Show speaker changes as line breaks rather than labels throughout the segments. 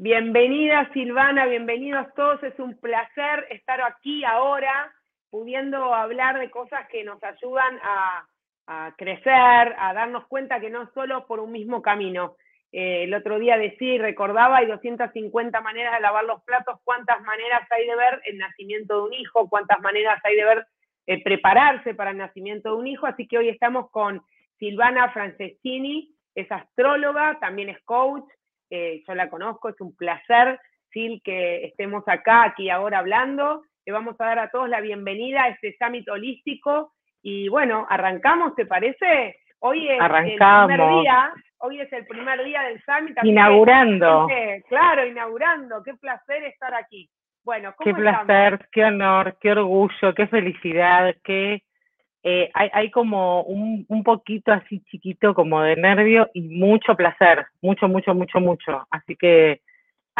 Bienvenida Silvana, bienvenidos todos. Es un placer estar aquí ahora, pudiendo hablar de cosas que nos ayudan a, crecer, a darnos cuenta que no solo por un mismo camino. Eh, el otro día decía y recordaba, hay 250 maneras de lavar los platos, cuántas maneras hay de ver el nacimiento de un hijo, cuántas maneras hay de ver eh, prepararse para el nacimiento de un hijo. Así que hoy estamos con Silvana Franceschini, es astróloga, también es coach, eh, yo la conozco, es un placer, Sil, que estemos acá, aquí ahora hablando. Le vamos a dar a todos la bienvenida a este summit holístico y bueno, arrancamos, ¿te parece? Hoy es el primer día, hoy es el primer día del summit.
Inaugurando.
claro, inaugurando, qué placer estar aquí. Bueno,
¿cómo Qué placer, qué honor, qué orgullo, qué felicidad, qué eh, hay, como un, un, poquito así chiquito como de nervio y mucho placer, mucho, mucho, mucho, mucho. Así que,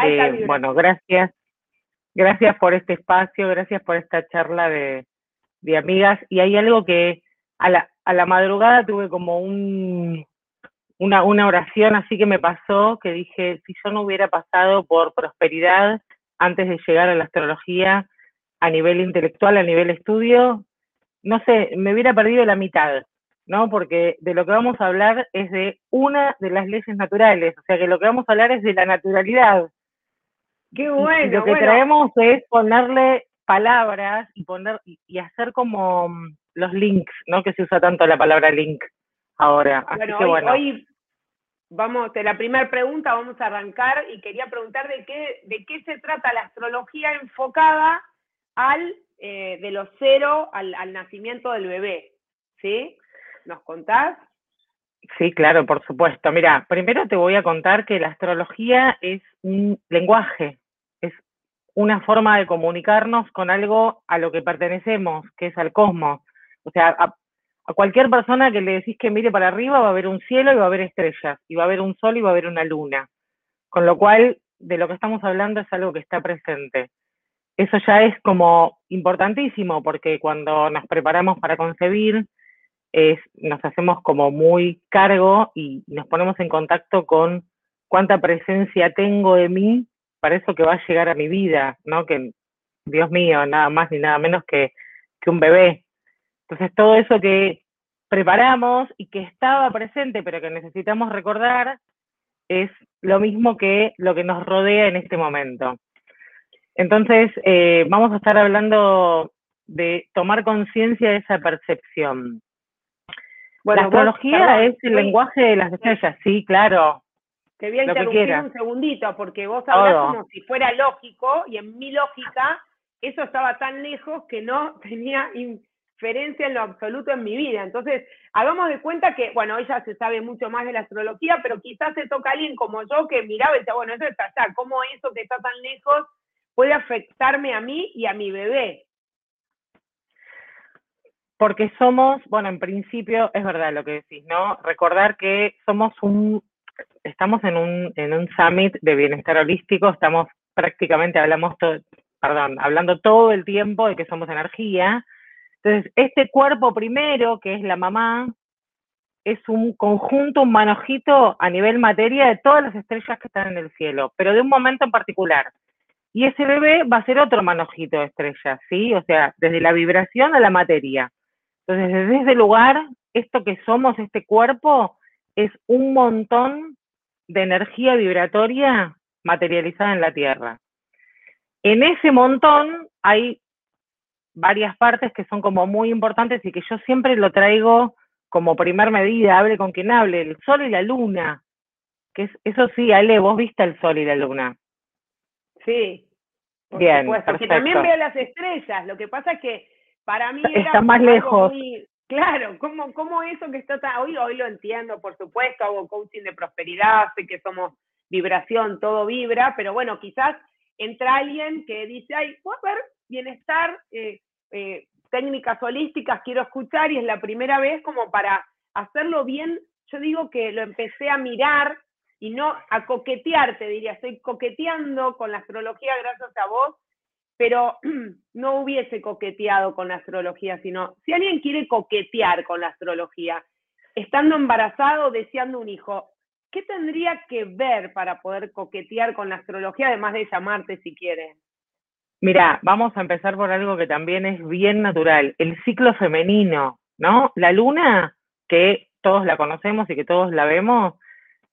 eh, bueno, gracias. Gracias por este espacio, gracias por esta charla de, de amigas. Y hay algo que a la, a la madrugada tuve como un, una, una oración así que me pasó, que dije, si yo no hubiera pasado por prosperidad antes de llegar a la astrología a nivel intelectual, a nivel estudio, no sé, me hubiera perdido la mitad, ¿no? Porque de lo que vamos a hablar es de una de las leyes naturales, o sea que lo que vamos a hablar es de la naturalidad.
Qué bueno.
lo que traemos es ponerle palabras y poner y, hacer como mm, los links, ¿no? Que se usa tanto la palabra link ahora.
Así que, bueno. hoy vamos, de la primera pregunta vamos a arrancar y quería preguntar de qué, de qué se trata la astrología enfocada al eh, de los cero al, nacimiento del bebé, ¿sí? ¿Nos contás?
Sí, claro, por supuesto. Mira, primero te voy a contar que la astrología es un lenguaje, es una forma de comunicarnos con algo a lo que pertenecemos, que es al cosmos. O sea, a, a, cualquier persona que le decís que mire para arriba va a haber un cielo y va a haber estrellas, y va a haber un sol y va a haber una luna. Con lo cual, de lo que estamos hablando es algo que está presente eso ya es como importantísimo porque cuando nos preparamos para concebir, es, nos hacemos como muy cargo y nos ponemos en contacto con cuánta presencia tengo de mí para eso que va a llegar a mi vida, ¿no? Que, Dios mío, nada más ni nada menos que, que un bebé. Entonces, todo eso que preparamos y que estaba presente, pero que necesitamos recordar, es lo mismo que lo que nos rodea en este momento. Entonces, eh, vamos a estar hablando de tomar conciencia de esa percepción. Bueno, la astrología es el lenguaje de las estrellas, sí, claro.
Te voy a interrumpir un segundito, porque vos hablas como si fuera lógico, y en mi lógica, eso estaba tan lejos que no tenía inferencia en lo absoluto en mi vida. Entonces, hagamos de cuenta que, bueno, ella se sabe mucho más de la astrología, pero quizás se toca a alguien como yo que miraba y decía, bueno, eso está allá, ¿cómo eso que está tan lejos puede afectarme a mí y a mi bebé.
Porque somos, bueno, en principio es verdad lo que decís, ¿no? Recordar que somos un, estamos en un, en un summit de bienestar holístico, estamos prácticamente, hablamos hablando todo el tiempo de que somos energía. Entonces, este cuerpo primero, que es la mamá, es un conjunto, un manojito a nivel materia de todas las estrellas que están en el cielo, pero de un momento en particular. Y ese bebé va a ser otro manojito de estrella, ¿sí? O sea, desde la vibración a la materia. Entonces, desde ese lugar, esto que somos, este cuerpo, es un montón de energía vibratoria materializada en la Tierra. En ese montón hay varias partes que son como muy importantes y que yo siempre lo traigo como primer medida, hable con quien hable, el sol y la luna. Que es, eso sí, Ale, vos viste el sol y la luna.
Sí, Bien, supuesto. Que también veo las estrellas. Lo que pasa es que para mí
está más lejos.
claro, ¿cómo, ¿cómo eso que está tan, hoy, hoy lo entiendo, por supuesto, hago coaching de prosperidad, sé que somos vibración, todo vibra, pero bueno, quizás entra alguien que dice, ay, puedo ver bienestar, eh, eh, técnicas holísticas, quiero escuchar, y es la primera vez como para hacerlo bien, yo digo que lo empecé a mirar y no a coquetear, te diría, estoy coqueteando con la astrología gracias a vos, pero no hubiese coqueteado con la astrología, sino si alguien quiere coquetear con la astrología, estando embarazado, deseando un hijo, ¿qué tendría que ver para poder coquetear con la astrología, además de llamarte si quieres?
Mira, vamos a empezar por algo que también es bien natural, el ciclo femenino, ¿no? La luna, que todos la conocemos y que todos la vemos,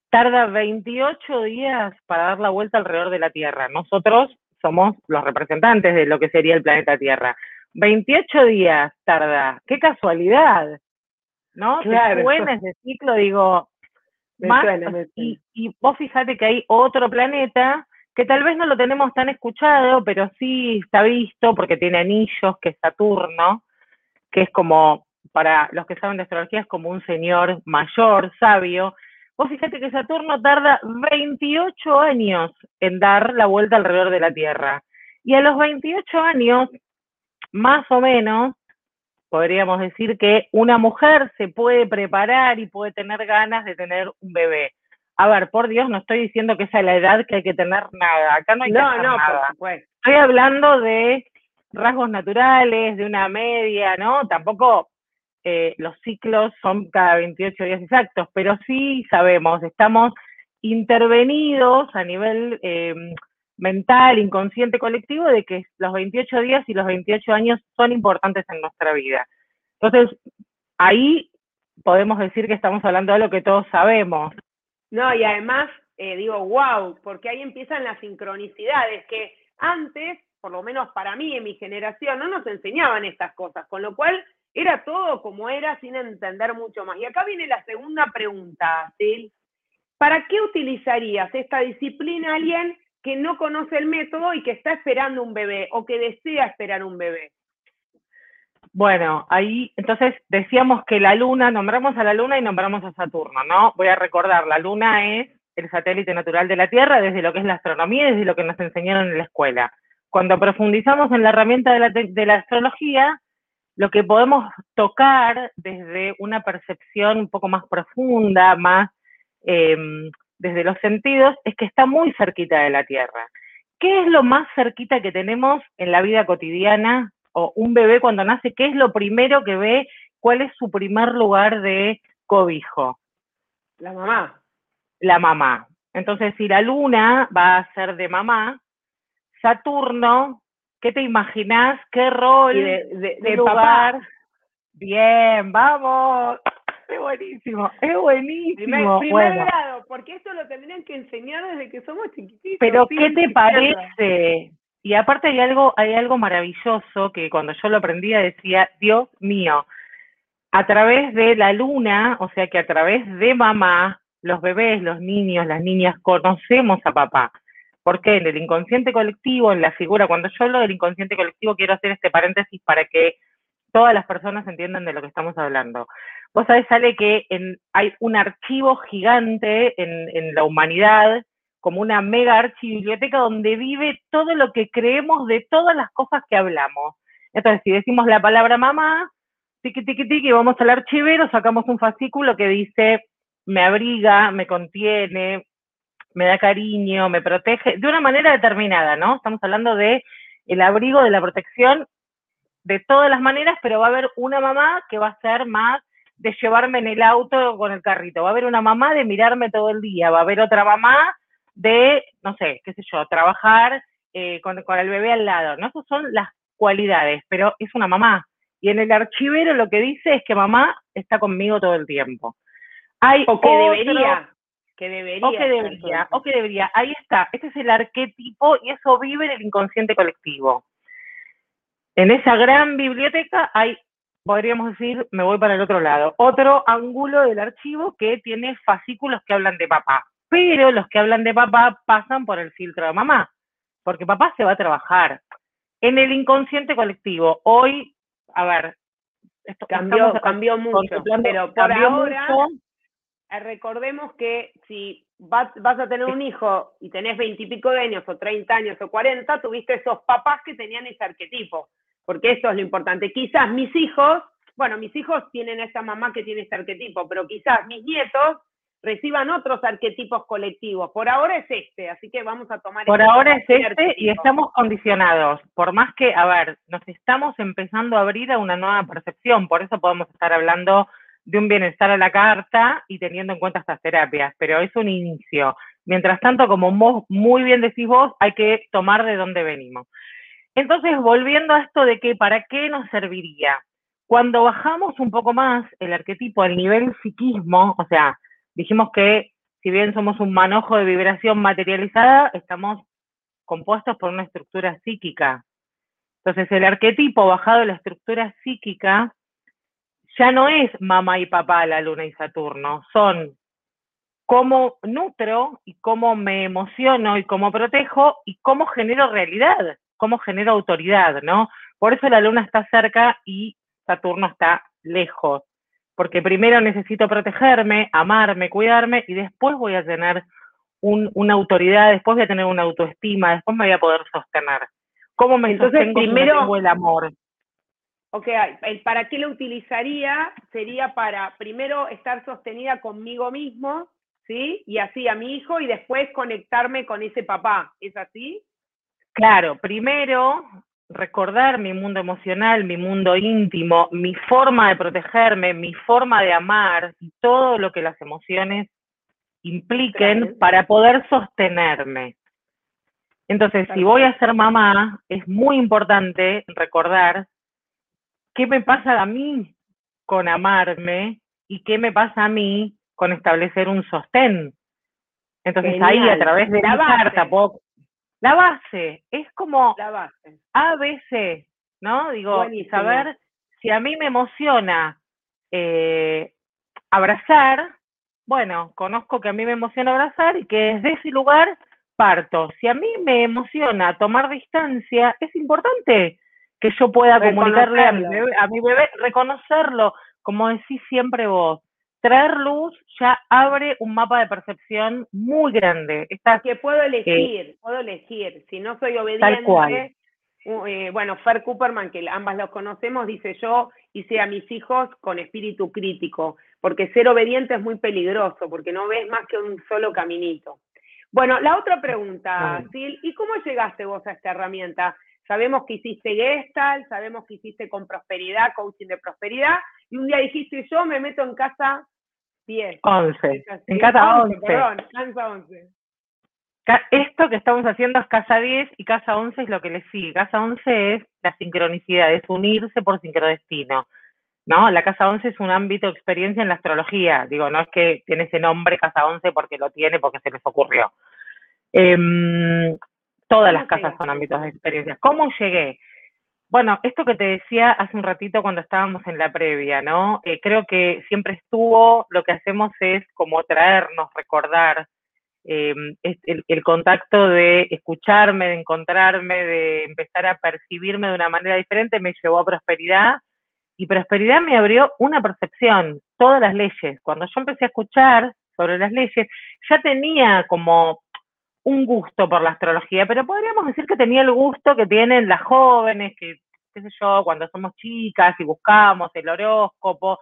tarda 28 días para dar la vuelta alrededor de la Tierra. Nosotros somos los representantes de lo que sería el planeta Tierra. 28 días tarda, qué casualidad, ¿no? Claro. Suena ese ciclo, digo, más, Y, y vos fíjate que hay otro planeta que tal vez no lo tenemos tan escuchado, pero sí está visto porque tiene anillos, que es Saturno, que es como, para los que saben de astrología, es como un señor mayor, sabio. Vos fíjate que Saturno tarda 28 años en dar la vuelta alrededor de la Tierra. Y a los 28 años, más o menos, podríamos decir que una mujer se puede preparar y puede tener ganas de tener un bebé. A ver, por Dios, no estoy diciendo que esa es la edad que hay que tener nada. Acá no hay que hacer no, nada. Estoy hablando de rasgos naturales, de una media, ¿no? Tampoco eh, los ciclos son cada 28 días exactos, pero sí sabemos, estamos intervenidos a nivel eh, mental, inconsciente, colectivo, de que los 28 días y los 28 años son importantes en nuestra vida. Entonces, ahí podemos decir que estamos hablando de lo que todos sabemos.
No, y además, eh, digo, wow, porque ahí empiezan las sincronicidades, que antes, por lo menos para mí, en mi generación, no nos enseñaban estas cosas, con lo cual era todo como era sin entender mucho más. Y acá viene la segunda pregunta, ¿sí? ¿Para qué utilizarías esta disciplina a alguien que no conoce el método y que está esperando un bebé o que desea esperar un bebé.
Bueno, ahí entonces decíamos que la luna, nombramos a la luna y nombramos a Saturno, ¿no? Voy a recordar, la luna es el satélite natural de la Tierra desde lo que es la astronomía y desde lo que nos enseñaron en la escuela. Cuando profundizamos en la herramienta de la astrología, lo que podemos tocar desde una percepción un poco más profunda, más eh, desde los sentidos es que está muy cerquita de la Tierra. ¿Qué es lo más cerquita que tenemos en la vida cotidiana? O un bebé cuando nace, ¿qué es lo primero que ve? ¿Cuál es su primer lugar de cobijo?
La mamá.
La mamá. Entonces, si la luna va a ser de mamá, Saturno, ¿qué te imaginas? ¿Qué rol
de, de, Papá.
Bien, vamos. Es buenísimo, es buenísimo.
Primer, grado, porque esto lo tendrían que enseñar desde que somos chiquititos.
Pero, ¿qué te parece? Y aparte hay algo, hay algo maravilloso que cuando yo lo aprendía decía, Dios mío, a través de la luna, o sea que a través de mamá, los bebés, los niños, las niñas conocemos a papá. Porque en el inconsciente colectivo, en la figura, cuando yo hablo del inconsciente colectivo, quiero hacer este paréntesis para que todas las personas entiendan de lo que estamos hablando. Vos sabés, sale que hay un archivo gigante en, la humanidad, como una mega archibiblioteca donde vive todo lo que creemos de todas las cosas que hablamos. Entonces, si decimos la palabra mamá, tiqui, tiqui, tiqui, vamos al archivero, sacamos un fascículo que dice, me abriga, me contiene, me da cariño, me protege, de una manera determinada, ¿no? Estamos hablando de el abrigo, de la protección, de todas las maneras, pero va a haber una mamá que va a ser más de llevarme en el auto con el carrito, va a haber una mamá de mirarme todo el día, va a haber otra mamá de, no sé, qué sé yo, trabajar eh, con, el bebé al lado, ¿no? Esas son las cualidades, pero es una mamá. Y en el archivero lo que dice es que mamá está conmigo todo el tiempo.
Hay o que debería. Que debería.
O que debería, o que debería. Ahí está. Este es el arquetipo y eso vive en el inconsciente colectivo. En esa gran biblioteca hay podríamos decir, me voy para el otro lado. Otro ángulo del archivo que tiene fascículos que hablan de papá. Pero los que hablan de papá pasan por el filtro de mamá, porque papá se va a trabajar. En el inconsciente colectivo, hoy, a ver,
esto cambió, cambió mucho, pero por ahora, eh, recordemos que si vas, vas a tener un hijo y tenés veintipico de años o treinta años o cuarenta, tuviste esos papás que tenían ese arquetipo porque eso es lo importante. Quizás mis hijos, bueno, mis hijos tienen esa mamá que tiene ese arquetipo, pero quizás mis nietos reciban otros arquetipos colectivos. Por ahora es este, así que vamos a tomar.
Por este ahora es este y estamos condicionados. Por más que, a ver, nos estamos empezando a abrir a una nueva percepción, por eso podemos estar hablando de un bienestar a la carta y teniendo en cuenta estas terapias, pero es un inicio. Mientras tanto, como muy bien decís vos, hay que tomar de dónde venimos. Entonces, volviendo a esto de que para qué nos serviría. Cuando bajamos un poco más el arquetipo al nivel psiquismo, o sea, dijimos que si bien somos un manojo de vibración materializada, estamos compuestos por una estructura psíquica. Entonces, el arquetipo bajado de la estructura psíquica ya no es mamá y papá, la luna y Saturno, son cómo nutro y cómo me emociono y cómo protejo y cómo genero realidad, cómo genero autoridad, ¿no? Por eso la luna está cerca y Saturno está lejos porque primero necesito protegerme, amarme, cuidarme y después voy a tener una autoridad, después voy a tener una autoestima, después me voy a poder sostener. ¿Cómo me Entonces, primero, el amor?
Ok, el para qué lo utilizaría sería para primero estar sostenida conmigo mismo, ¿sí? Y así a mi hijo y después conectarme con ese papá, ¿es así?
Claro, primero recordar mi mundo emocional, mi mundo íntimo, mi forma de protegerme, mi forma de amar y todo lo que las emociones impliquen para poder sostenerme. Entonces, si voy a ser mamá, es muy importante recordar qué me pasa a mí con amarme y qué me pasa a mí con establecer un sostén. Entonces ahí a través de la carta puedo, la base, es como la base. ABC, ¿no? Digo, saber si a mí me emociona eh, abrazar, bueno, conozco que a mí me emociona abrazar y que desde ese lugar parto. Si a mí me emociona tomar distancia, es importante que yo pueda comunicarle a mi, a mi bebé, reconocerlo, como decís siempre vos traer luz ya abre un mapa de percepción muy grande.
Está, que puedo elegir, puedo elegir. Si no soy obediente, eh, bueno, Fer Cooperman, que ambas los conocemos, dice yo hice a mis hijos con espíritu crítico, porque ser obediente es muy peligroso, porque no ves más que un solo caminito. Bueno, la otra pregunta, Sil, ¿y cómo llegaste vos a esta herramienta? Sabemos que hiciste Gestalt, sabemos que hiciste con prosperidad, coaching de prosperidad, y un día dijiste, yo me meto en casa 10.
11. En casa 11.
Perdón, casa 11.
Esto que estamos haciendo es casa 10 y casa 11 es lo que le sigue. Casa 11 es la sincronicidad, es unirse por sincrodestino. ¿no? La casa 11 es un ámbito de experiencia en la astrología. Digo, no es que tiene ese nombre casa 11 porque lo tiene, porque se les ocurrió. Em, todas las casas son ámbitos de experiencia. ¿Cómo llegué? Bueno, esto que te decía hace un ratito cuando estábamos en la previa, ¿no? Eh, creo que siempre estuvo, lo que hacemos es como traernos, recordar em, el, el, contacto de escucharme, de encontrarme, de empezar a percibirme de una manera diferente, me llevó a prosperidad y prosperidad me abrió una percepción, todas las leyes. Cuando yo empecé a escuchar sobre las leyes, ya tenía como un gusto por la astrología, pero podríamos decir que tenía el gusto que tienen las jóvenes, que, qué sé yo, cuando somos chicas y buscamos el horóscopo,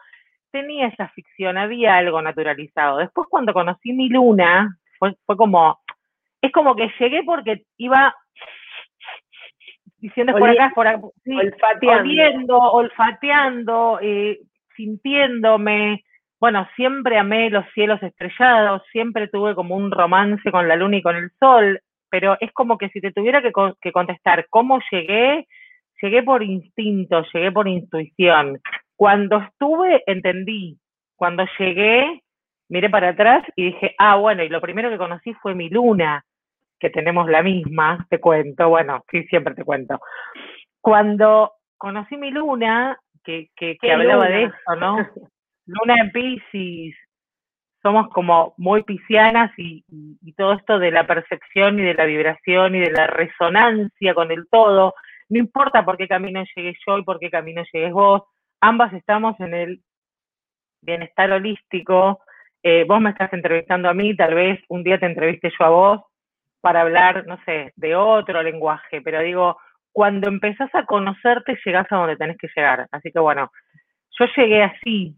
tenía esa ficción, había algo naturalizado. Después cuando conocí mi luna, fue, fue como, es como que llegué porque iba diciendo por acá, por acá, olfateando, olfateando eh, sintiéndome, bueno, siempre amé los cielos estrellados, siempre tuve como un romance con la luna y con el sol, pero es como que si te tuviera que, que contestar cómo llegué, llegué por instinto, llegué por intuición. Cuando estuve, entendí. Cuando llegué, miré para atrás y dije, ah, bueno, y lo primero que conocí fue mi luna, que tenemos la misma, te cuento, bueno, sí, siempre te cuento. Cuando conocí mi luna, que, que, que hablaba de eso, ¿no? Luna en Pisces, somos como muy piscianas y, todo esto de la percepción y de la vibración y de la resonancia con el todo, no importa por qué camino llegué yo y por qué camino llegues vos, ambas estamos en el bienestar holístico, eh, vos me estás entrevistando a mí, tal vez un día te entreviste yo a vos para hablar, no sé, de otro lenguaje, pero digo, cuando empezás a conocerte llegás a donde tenés que llegar. Así que bueno, yo llegué así,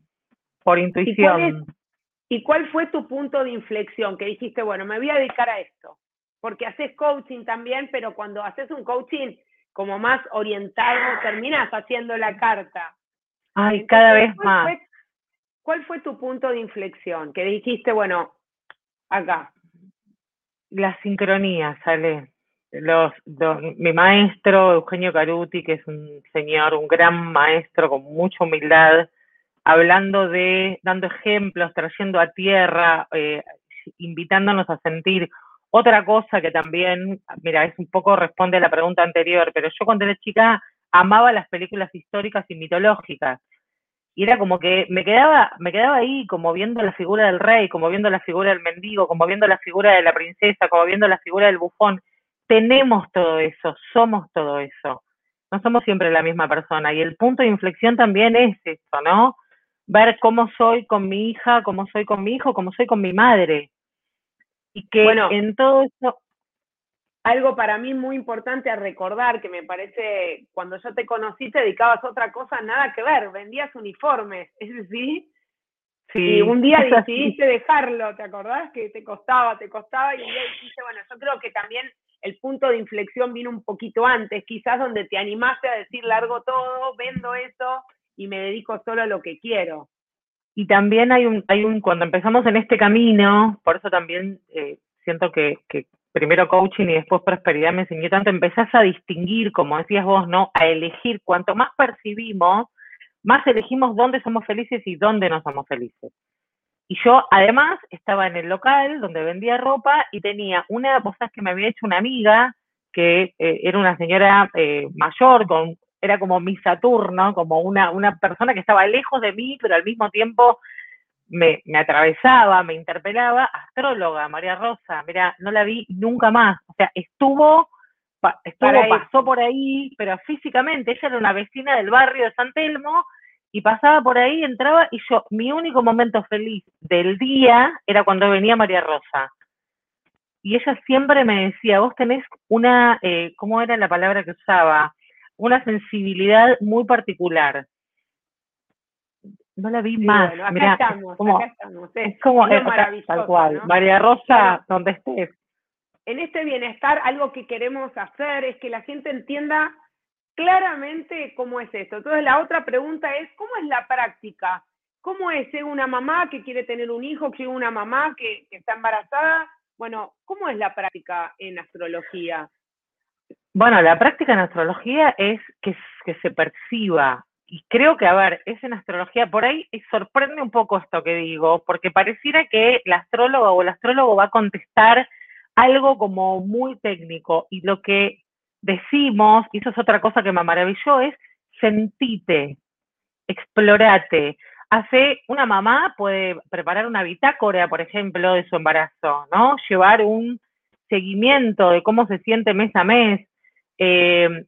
por intuición.
¿Y cuál, fue tu punto de inflexión? Que dijiste, bueno, me voy a dedicar a esto. Porque haces coaching también, pero cuando haces un coaching como más orientado, terminas haciendo la carta.
Ay, cada vez más.
¿cuál fue tu punto de inflexión? Que dijiste, bueno, acá.
La sincronía, sale. Los, mi maestro, Eugenio Caruti, que es un señor, un gran maestro con mucha humildad, hablando de, dando ejemplos, trayendo a tierra, eh, invitándonos a sentir. Otra cosa que también, mira, es un poco responde a la pregunta anterior, pero yo cuando era chica amaba las películas históricas y mitológicas. Y era como que me quedaba, me quedaba ahí como viendo la figura del rey, como viendo la figura del mendigo, como viendo la figura de la princesa, como viendo la figura del bufón. Tenemos todo eso, somos todo eso. No somos siempre la misma persona. Y el punto de inflexión también es esto, ¿no? Ver cómo soy con mi hija, cómo soy con mi hijo, cómo soy con mi madre. Y que en todo eso,
algo para mí muy importante a recordar, que me parece, cuando yo te conocí te dedicabas a otra cosa, nada que ver, vendías uniformes, ¿es así? Sí, y un día decidiste dejarlo, ¿te acordás? Que te costaba, te costaba, y un día dijiste, bueno, yo creo que también el punto de inflexión vino un poquito antes, quizás donde te animaste a decir largo todo, vendo eso y me dedico solo a lo que quiero.
Y también hay un, hay un, cuando empezamos en este camino, por eso también eh, siento que, que primero coaching y después prosperidad me enseñó tanto, empezás a distinguir, como decías vos, ¿no? A elegir, cuanto más percibimos, más elegimos dónde somos felices y dónde no somos felices. Y yo además estaba en el local donde vendía ropa y tenía una, vos que me había hecho una amiga que eh, era una señora eh, mayor, con, era como mi Saturno, como una, una persona que estaba lejos de mí, pero al mismo tiempo me, me, atravesaba, me interpelaba, astróloga, María Rosa, mira, no la vi nunca más, o sea, estuvo, estuvo pasó por ahí, pero físicamente, ella era una vecina del barrio de San Telmo, y pasaba por ahí, entraba, y yo, mi único momento feliz del día era cuando venía María Rosa. Y ella siempre me decía, vos tenés una, eh, ¿cómo era la palabra que usaba? Una sensibilidad muy particular no la vi más.
acá estamos, como, acá estamos.
Es, como es tal cual. María Rosa, donde estés.
En este bienestar, algo que queremos hacer es que la gente entienda claramente cómo es esto. Entonces, la otra pregunta es, ¿cómo es la práctica? ¿Cómo es ser una mamá que quiere tener un hijo, que una mamá que, que está embarazada? Bueno, ¿cómo es la práctica en astrología?
Bueno, la práctica en astrología es que, se perciba y creo que, a ver, es en astrología, por ahí sorprende un poco esto que digo, porque pareciera que la astróloga o el astrólogo va a contestar algo como muy técnico, y lo que decimos, y eso es otra cosa que me maravilló, es sentite, explorate. Hace, una mamá puede preparar una bitácora, por ejemplo, de su embarazo, ¿no? Llevar un seguimiento de cómo se siente mes a mes, eh,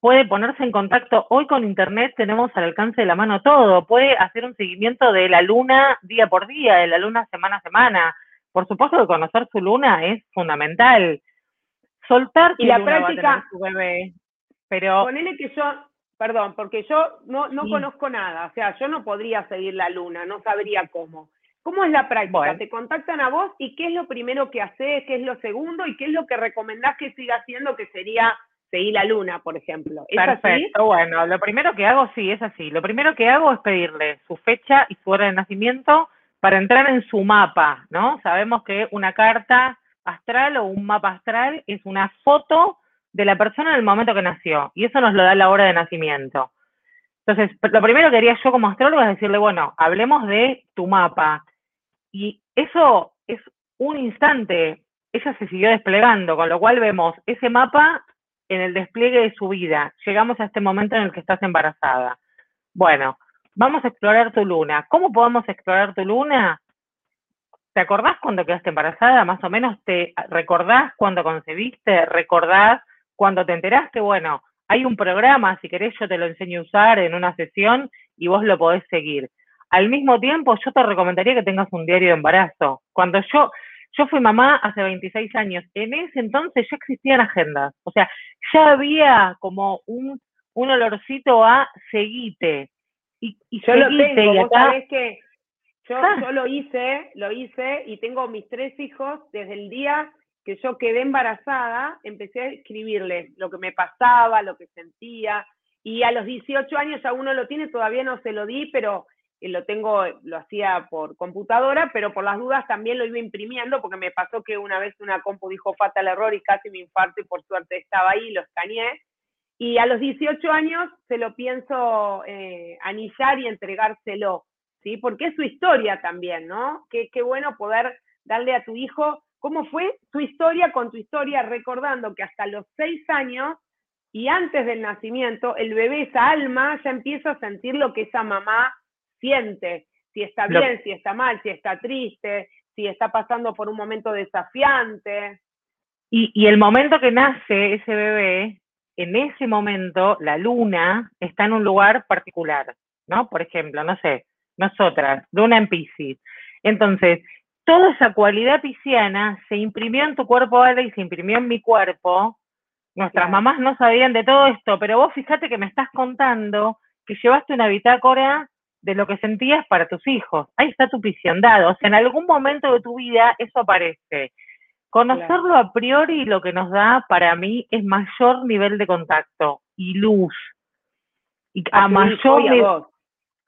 puede ponerse en contacto. Hoy con Internet tenemos al alcance de la mano todo. Puede hacer un seguimiento de la luna día por día, de la luna semana a semana. Por supuesto que conocer su luna es fundamental. Soltar
y la práctica
su bebé. Pero
ponele que yo, perdón, porque yo no, no conozco nada, o sea, yo no podría seguir la luna, no sabría cómo. ¿Cómo es la práctica? Te contactan a vos y qué es lo primero que haces, qué es lo segundo y qué es lo que recomendás que siga haciendo que sería seguí la luna, por ejemplo.
¿Es Perfecto, bueno, lo primero que hago, sí, es así. Lo primero que hago es pedirle su fecha y su hora de nacimiento para entrar en su mapa, ¿no? Sabemos que una carta astral o un mapa astral es una foto de la persona en el momento que nació, y eso nos lo da la hora de nacimiento. Entonces, lo primero que haría yo como astrólogo es decirle, bueno, hablemos de tu mapa. Y eso es un instante, ella se siguió desplegando, con lo cual vemos ese mapa en el despliegue de su vida. Llegamos a este momento en el que estás embarazada. Bueno, vamos a explorar tu luna. ¿Cómo podemos explorar tu luna? ¿Te acordás cuando quedaste embarazada? Más o menos te recordás cuando concebiste, recordás cuando te enteraste. Bueno, hay un programa, si querés yo te lo enseño a usar en una sesión y vos lo podés seguir. Al mismo tiempo, yo te recomendaría que tengas un diario de embarazo. Cuando yo, yo fui mamá hace 26 años. En ese entonces ya existían agendas. O sea, ya había como un, un olorcito a seguite.
Y, y yo lo tengo, y acá... que yo, ah. yo lo hice, lo hice y tengo mis tres hijos desde el día que yo quedé embarazada, empecé a escribirles lo que me pasaba, lo que sentía, y a los 18 años ya uno lo tiene, todavía no se lo di, pero lo tengo, lo hacía por computadora, pero por las dudas también lo iba imprimiendo, porque me pasó que una vez una compu dijo fatal error y casi me infarto y por suerte estaba ahí, lo escaneé. Y a los 18 años se lo pienso eh, anillar y entregárselo, ¿sí? Porque es su historia también, ¿no? Qué, qué bueno poder darle a tu hijo cómo fue tu historia con tu historia, recordando que hasta los 6 años y antes del nacimiento, el bebé, esa alma, ya empieza a sentir lo que esa mamá siente, si está bien, si está mal, si está triste, si está pasando por un momento desafiante.
Y, y el momento que nace ese bebé, en ese momento la luna está en un lugar particular, ¿no? Por ejemplo, no sé, nosotras, luna en Pisces. Entonces, toda esa cualidad pisciana se imprimió en tu cuerpo, Ale, y se imprimió en mi cuerpo. Nuestras mamás no sabían de todo esto, pero vos fíjate que me estás contando que llevaste una bitácora de lo que sentías para tus hijos. Ahí está tu dado. O sea, en algún momento de tu vida eso aparece. Conocerlo a priori lo que nos da para mí es mayor nivel de contacto y luz. Y a, mayor y a,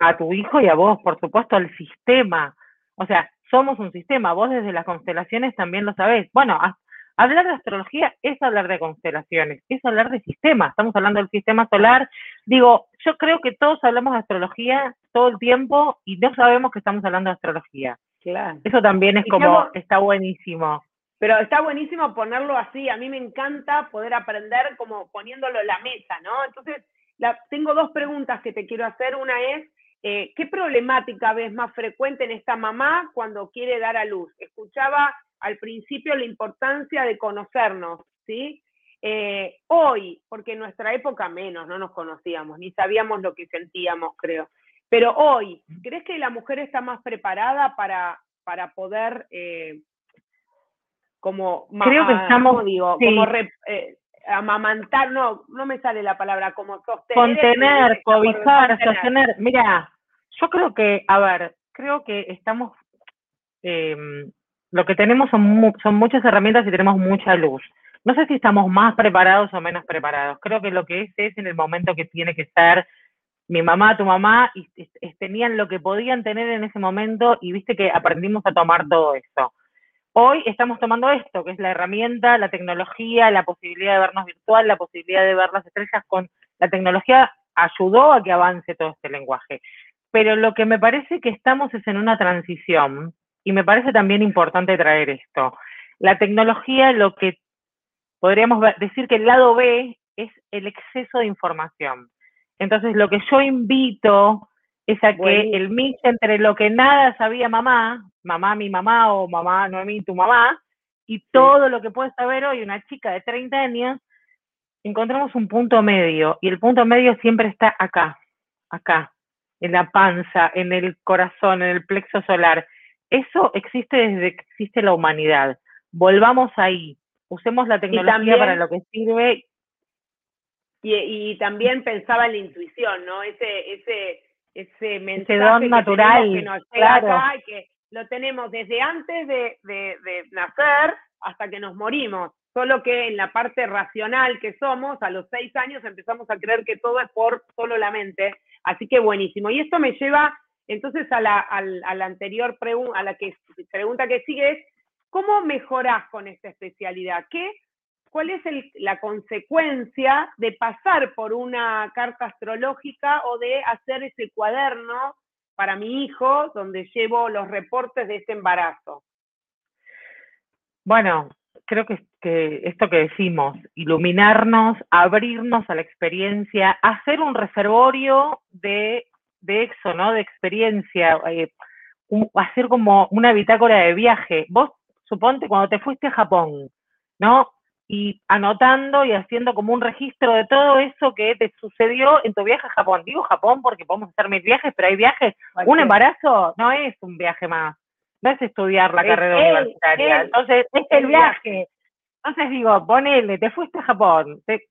a tu hijo y a vos, por supuesto, al sistema. O sea, somos un sistema, vos desde las constelaciones también lo sabés. Bueno, Hablar de astrología es hablar de constelaciones, es hablar de sistemas. Estamos hablando del sistema solar. Digo, yo creo que todos hablamos de astrología todo el tiempo y no sabemos que estamos hablando de astrología. Claro. Eso también es como, está buenísimo.
Pero está buenísimo ponerlo así. A mí me encanta poder aprender como poniéndolo en la mesa, ¿no? Entonces, la, tengo dos preguntas que te quiero hacer. Una es, eh, ¿qué problemática ves más frecuente en esta mamá cuando quiere dar a luz? Escuchaba al principio la importancia de conocernos, ¿sí? Eh, hoy, porque en nuestra época menos, no nos conocíamos, ni sabíamos lo que sentíamos, creo. Pero hoy, ¿crees que la mujer está más preparada para, para poder, eh, como,
creo que estamos,
digo, como eh, amamantar, no, no me sale la palabra, como
sostener. Contener, cobijar, sostener. Mira, yo creo que, a ver, creo que estamos em, lo que tenemos son, son muchas herramientas y tenemos mucha luz. No sé si estamos más preparados o menos preparados. Creo que lo que es es en el momento que tiene que ser mi mamá, tu mamá, y, tenían lo que podían tener en ese momento y viste que aprendimos a tomar todo eso. Hoy estamos tomando esto, que es la herramienta, la tecnología, la posibilidad de vernos virtual, la posibilidad de ver las estrellas con la tecnología ayudó a que avance todo este lenguaje. Pero lo que me parece que estamos es en una transición y me parece también importante traer esto. La tecnología, lo que podríamos decir que el lado B es el exceso de información. Entonces, lo que yo invito es a que el mix entre lo que nada sabía mamá, mamá mi mamá o mamá no mi tu mamá, y todo lo que puede saber hoy una chica de 30 años, encontramos un punto medio. Y el punto medio siempre está acá, acá, en la panza, en el corazón, en el plexo solar. Eso existe desde que existe la humanidad. Volvamos ahí, usemos la tecnología para lo que sirve.
Y, también pensaba en la intuición, ¿no? Ese, ese, ese mensaje
don natural,
que nos llega acá, que lo tenemos desde antes de, de nacer hasta que nos morimos. Solo que en la parte racional que somos, a los seis años empezamos a creer que todo es por solo la mente. Así que buenísimo. Y esto me lleva entonces, a la, anterior pregunta, a la que, pregunta que sigue es, ¿cómo mejorás con esta especialidad? ¿Qué, ¿Cuál es la consecuencia de pasar por una carta astrológica o de hacer ese cuaderno para mi hijo donde llevo los reportes de este embarazo?
Bueno, creo que, esto que decimos, iluminarnos, abrirnos a la experiencia, hacer un reservorio de de eso, ¿no? De experiencia, eh, hacer como una bitácora de viaje. Vos, suponte, cuando te fuiste a Japón, ¿no? Y anotando y haciendo como un registro de todo eso que te sucedió en tu viaje a Japón. Digo Japón porque podemos hacer mil viajes, pero hay viajes. Un embarazo no es un viaje más, no es estudiar la carrera universitaria. Entonces, es el viaje. Entonces digo, ponele, te fuiste a Japón, te,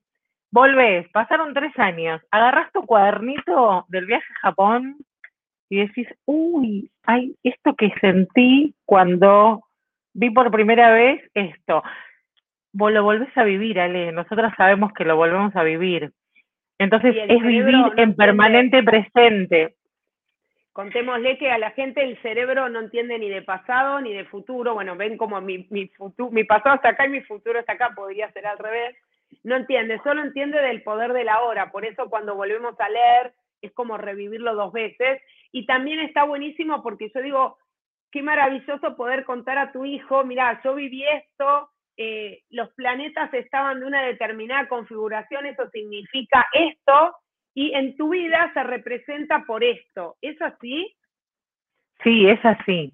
volvés, pasaron tres años, agarrás tu cuadernito del viaje a Japón y decís, uy, ay, esto que sentí cuando vi por primera vez esto. Vos lo volvés a vivir, Ale, nosotras sabemos que lo volvemos a vivir. Entonces es vivir en permanente presente.
contémosle que a la gente el cerebro no entiende ni de pasado ni de futuro. Bueno, ven como mi, mi, futuro, mi pasado está acá y mi futuro está acá, podría ser al revés. No entiende, solo entiende del poder de la hora. Por eso cuando volvemos a leer es como revivirlo dos veces. Y también está buenísimo porque yo digo, qué maravilloso poder contar a tu hijo, mira, yo viví esto, eh, los planetas estaban de una determinada configuración, eso significa esto, y en tu vida se representa por esto. ¿Es así?
Sí, es así.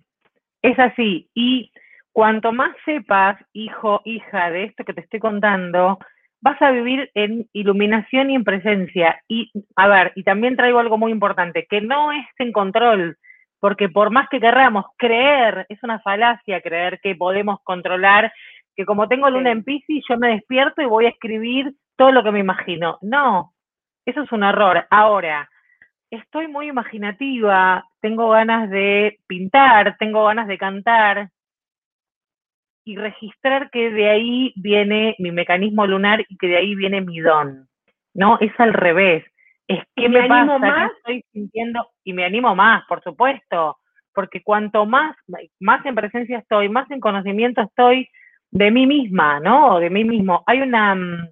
Es así. Y cuanto más sepas, hijo, hija, de esto que te estoy contando, vas a vivir en iluminación y en presencia. Y, a ver, y también traigo algo muy importante, que no es en control, porque por más que querramos creer, es una falacia creer que podemos controlar, que como tengo luna en Pisces, yo me despierto y voy a escribir todo lo que me imagino. No, eso es un error. Ahora, estoy muy imaginativa, tengo ganas de pintar, tengo ganas de cantar y registrar que de ahí viene mi mecanismo lunar y que de ahí viene mi don. No, es al revés. Es que me, animo más? estoy sintiendo y me animo más, por supuesto, porque cuanto más más en presencia estoy, más en conocimiento estoy de mí misma, ¿no? De mí mismo. Hay una mm,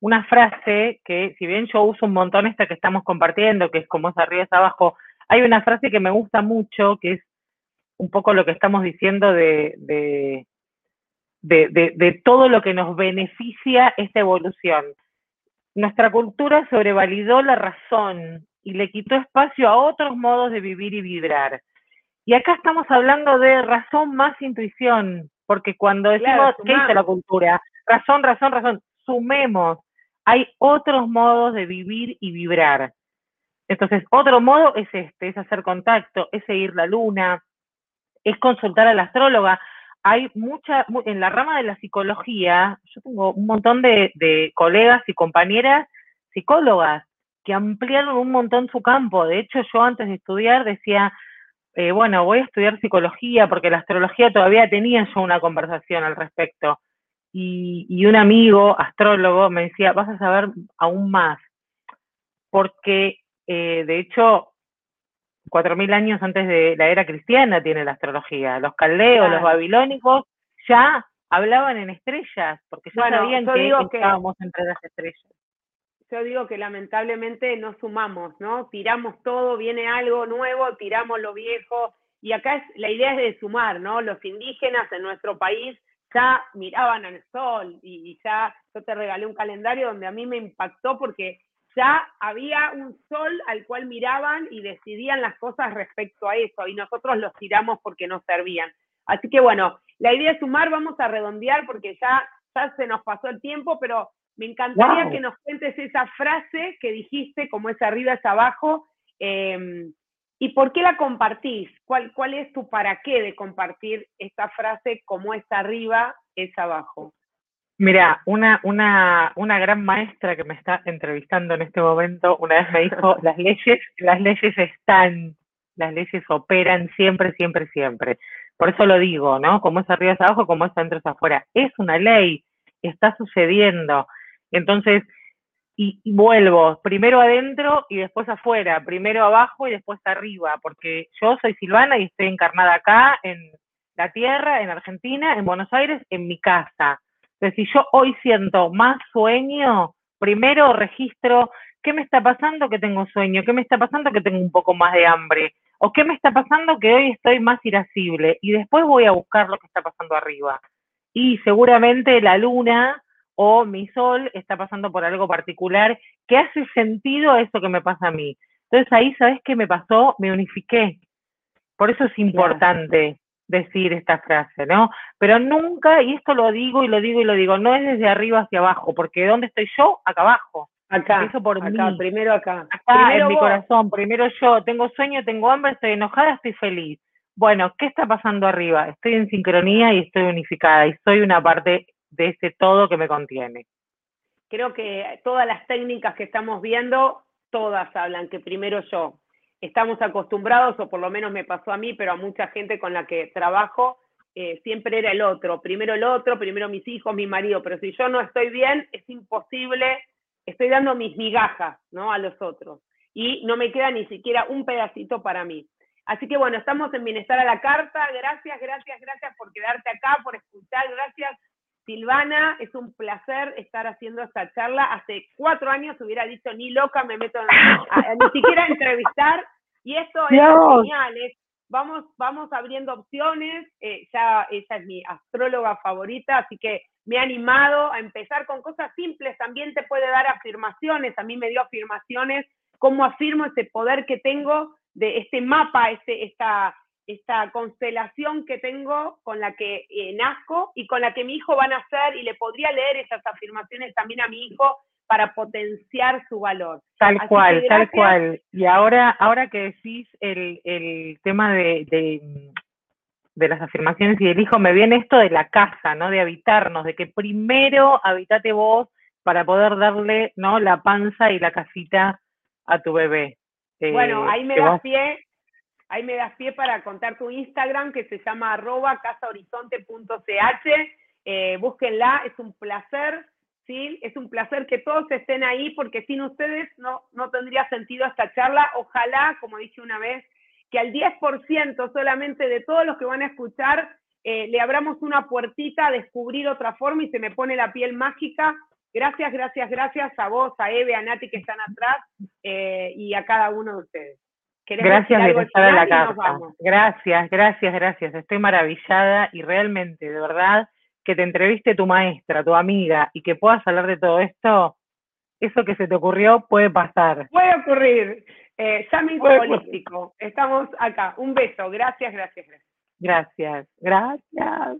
una frase que, si bien yo uso un montón esta que estamos compartiendo, que es como es arriba es abajo, hay una frase que me gusta mucho, que es un poco lo que estamos diciendo de, de, de, de todo lo que nos beneficia esta evolución. Nuestra cultura sobrevalidó la razón y le quitó espacio a otros modos de vivir y vibrar. Y acá estamos hablando de razón más intuición, porque cuando decimos, ¿qué dice la cultura? Razón, razón, razón, sumemos, hay otros modos de vivir y vibrar. Entonces, otro modo es este, es hacer contacto, es seguir la luna, es consultar a la astróloga. Hay mucha, en la rama de la psicología, yo tengo un montón de, colegas y compañeras psicólogas que ampliaron un montón su campo. De hecho, yo antes de estudiar decía, eh, bueno, voy a estudiar psicología porque la astrología todavía tenía yo una conversación al respecto y, un amigo astrólogo me decía, vas a saber aún más, porque eh, de hecho, cuatro mil años antes de la era cristiana tiene la astrología. Los caldeos, los babilónicos ya hablaban en estrellas, porque ya sabían que estábamos entre las estrellas.
Yo digo que lamentablemente no sumamos, ¿no? Tiramos todo, viene algo nuevo, tiramos lo viejo, y acá es, la idea es de sumar, ¿no? Los indígenas en nuestro país ya miraban al sol y, ya yo te regalé un calendario donde a mí me impactó porque ya había un sol al cual miraban y decidían las cosas respecto a eso y nosotros los tiramos porque no servían. Así que bueno, la idea es sumar, vamos a redondear porque ya, ya se nos pasó el tiempo, pero me encantaría que nos cuentes esa frase que dijiste, como es arriba es abajo, eh, ¿Y por qué la compartís? ¿Cuál, ¿Cuál es tu para qué de compartir esta frase como es arriba, es abajo?
Mira, una, una, una gran maestra que me está entrevistando en este momento una vez me dijo, las leyes, las leyes están, las leyes operan siempre, siempre, siempre. Por eso lo digo, ¿no? Como es arriba es abajo, como es adentro es afuera. Es una ley, está sucediendo. Entonces, y, vuelvo, primero adentro y después afuera, primero abajo y después arriba, porque yo soy Silvana y estoy encarnada acá, en la tierra, en Argentina, en Buenos Aires, en mi casa. Entonces, si yo hoy siento más sueño, primero registro qué me está pasando que tengo sueño, qué me está pasando que tengo un poco más de hambre, o qué me está pasando que hoy estoy más irascible, y después voy a buscar lo que está pasando arriba. Y seguramente la luna o mi sol está pasando por algo particular que hace sentido a eso que me pasa a mí. Entonces ahí, ¿sabes qué me pasó? Me unifiqué. Por eso es importante decir esta frase, ¿no? Pero nunca, y esto lo digo y lo digo y lo digo, no es desde arriba hacia abajo, porque ¿dónde estoy yo? Acá abajo.
Acá, Eso por acá, primero acá.
Acá en mi corazón, primero yo, tengo sueño, tengo hambre, estoy enojada, estoy feliz. Bueno, ¿qué está pasando arriba? Estoy en sincronía y estoy unificada y soy una parte de ese todo que me contiene.
Creo que todas las técnicas que estamos viendo, todas hablan que primero yo. Estamos acostumbrados, o por lo menos me pasó a mí, pero a mucha gente con la que trabajo, eh, siempre era el otro. Primero el otro, primero mis hijos, mi marido. Pero si yo no estoy bien, es imposible, estoy dando mis migajas ¿no? a los otros. y no me queda ni siquiera un pedacito para mí. Así que bueno, estamos en Bienestar a la Carta. Gracias, gracias, gracias por quedarte acá, por escuchar. Gracias, Silvana. Es un placer estar haciendo esta charla. Hace cuatro años hubiera dicho, ni loca me meto a, ni siquiera a entrevistar. Y esto es genial. vamos, vamos abriendo opciones. Eh, ya ella es mi astróloga favorita, así que me ha animado a empezar con cosas simples. También te puede dar afirmaciones. A mí me dio afirmaciones. ¿Cómo afirmo ese poder que tengo? de este mapa, este, esta, esta constelación que tengo con la que eh, nazco y con la que mi hijo va a nacer y le podría leer esas afirmaciones también a mi hijo para potenciar su valor.
Tal cual, tal cual. Y ahora, ahora que decís el, el tema de, de, de, las afirmaciones y del hijo, me viene esto de la casa, ¿no? De habitarnos, de que primero habitate vos para poder darle, ¿no? La panza y la casita a tu bebé
bueno, ahí me das pie, ahí me das pie para contar tu Instagram que se llama arroba casahorizonte.ch. Eh, búsquenla, es un placer, ¿sí? Es un placer que todos estén ahí porque sin ustedes no, no tendría sentido esta charla. Ojalá, como dije una vez, que al 10% solamente de todos los que van a escuchar eh, le abramos una puertita a descubrir otra forma y se me pone la piel mágica Gracias, gracias, gracias a vos, a Eve, a Nati que están atrás eh, y a cada uno de ustedes.
Gracias por estar en la casa. Gracias, gracias, gracias. Estoy maravillada y realmente, de verdad, que te entreviste tu maestra, tu amiga y que puedas hablar de todo esto, eso que se te ocurrió puede pasar.
Puede ocurrir. Eh, político. Estamos acá. Un beso. Gracias, gracias, gracias.
Gracias, gracias.